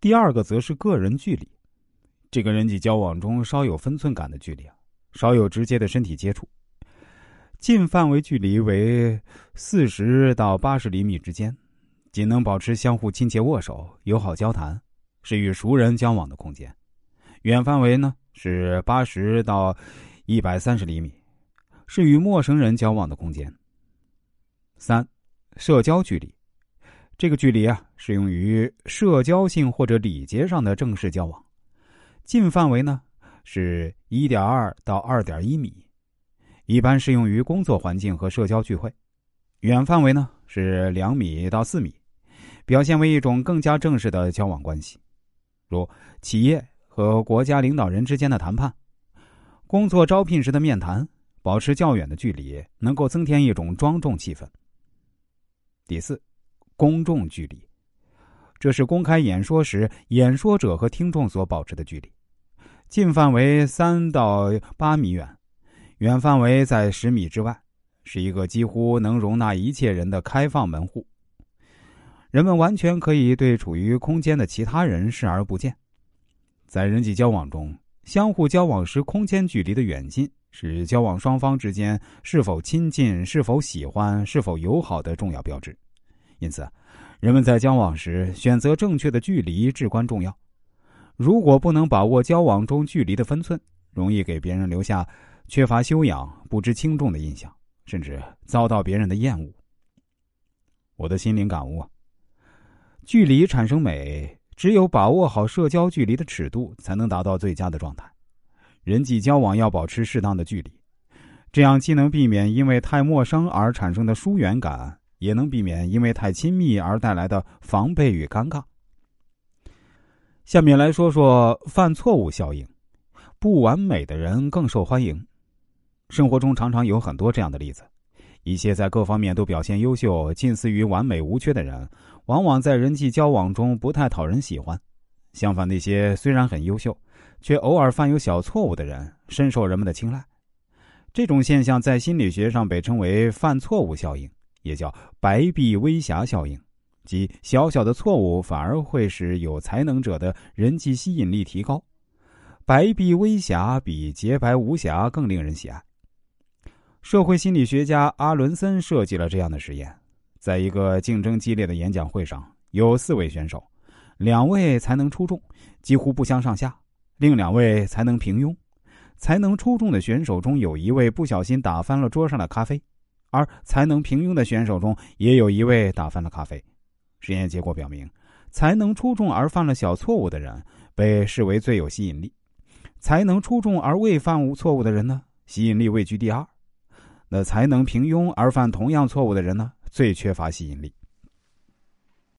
第二个则是个人距离，这个人际交往中稍有分寸感的距离啊，少有直接的身体接触。近范围距离为四十到八十厘米之间，仅能保持相互亲切握手、友好交谈，是与熟人交往的空间。远范围呢是八十到一百三十厘米，是与陌生人交往的空间。三，社交距离，这个距离啊适用于社交性或者礼节上的正式交往。近范围呢是一点二到二点一米。一般适用于工作环境和社交聚会，远范围呢是两米到四米，表现为一种更加正式的交往关系，如企业和国家领导人之间的谈判，工作招聘时的面谈，保持较远的距离，能够增添一种庄重气氛。第四，公众距离，这是公开演说时演说者和听众所保持的距离，近范围三到八米远。远范围在十米之外，是一个几乎能容纳一切人的开放门户。人们完全可以对处于空间的其他人视而不见。在人际交往中，相互交往时空间距离的远近，是交往双方之间是否亲近、是否喜欢、是否友好的重要标志。因此，人们在交往时选择正确的距离至关重要。如果不能把握交往中距离的分寸，容易给别人留下。缺乏修养、不知轻重的印象，甚至遭到别人的厌恶。我的心灵感悟，距离产生美，只有把握好社交距离的尺度，才能达到最佳的状态。人际交往要保持适当的距离，这样既能避免因为太陌生而产生的疏远感，也能避免因为太亲密而带来的防备与尴尬。下面来说说犯错误效应，不完美的人更受欢迎。生活中常常有很多这样的例子：一些在各方面都表现优秀、近似于完美无缺的人，往往在人际交往中不太讨人喜欢；相反，那些虽然很优秀，却偶尔犯有小错误的人，深受人们的青睐。这种现象在心理学上被称为“犯错误效应”，也叫“白璧微瑕效应”，即小小的错误反而会使有才能者的人际吸引力提高。白璧微瑕比洁白无瑕更令人喜爱。社会心理学家阿伦森设计了这样的实验：在一个竞争激烈的演讲会上，有四位选手，两位才能出众，几乎不相上下；另两位才能平庸。才能出众的选手中有一位不小心打翻了桌上的咖啡，而才能平庸的选手中也有一位打翻了咖啡。实验结果表明，才能出众而犯了小错误的人被视为最有吸引力；才能出众而未犯错误的人呢，吸引力位居第二。那才能平庸而犯同样错误的人呢？最缺乏吸引力。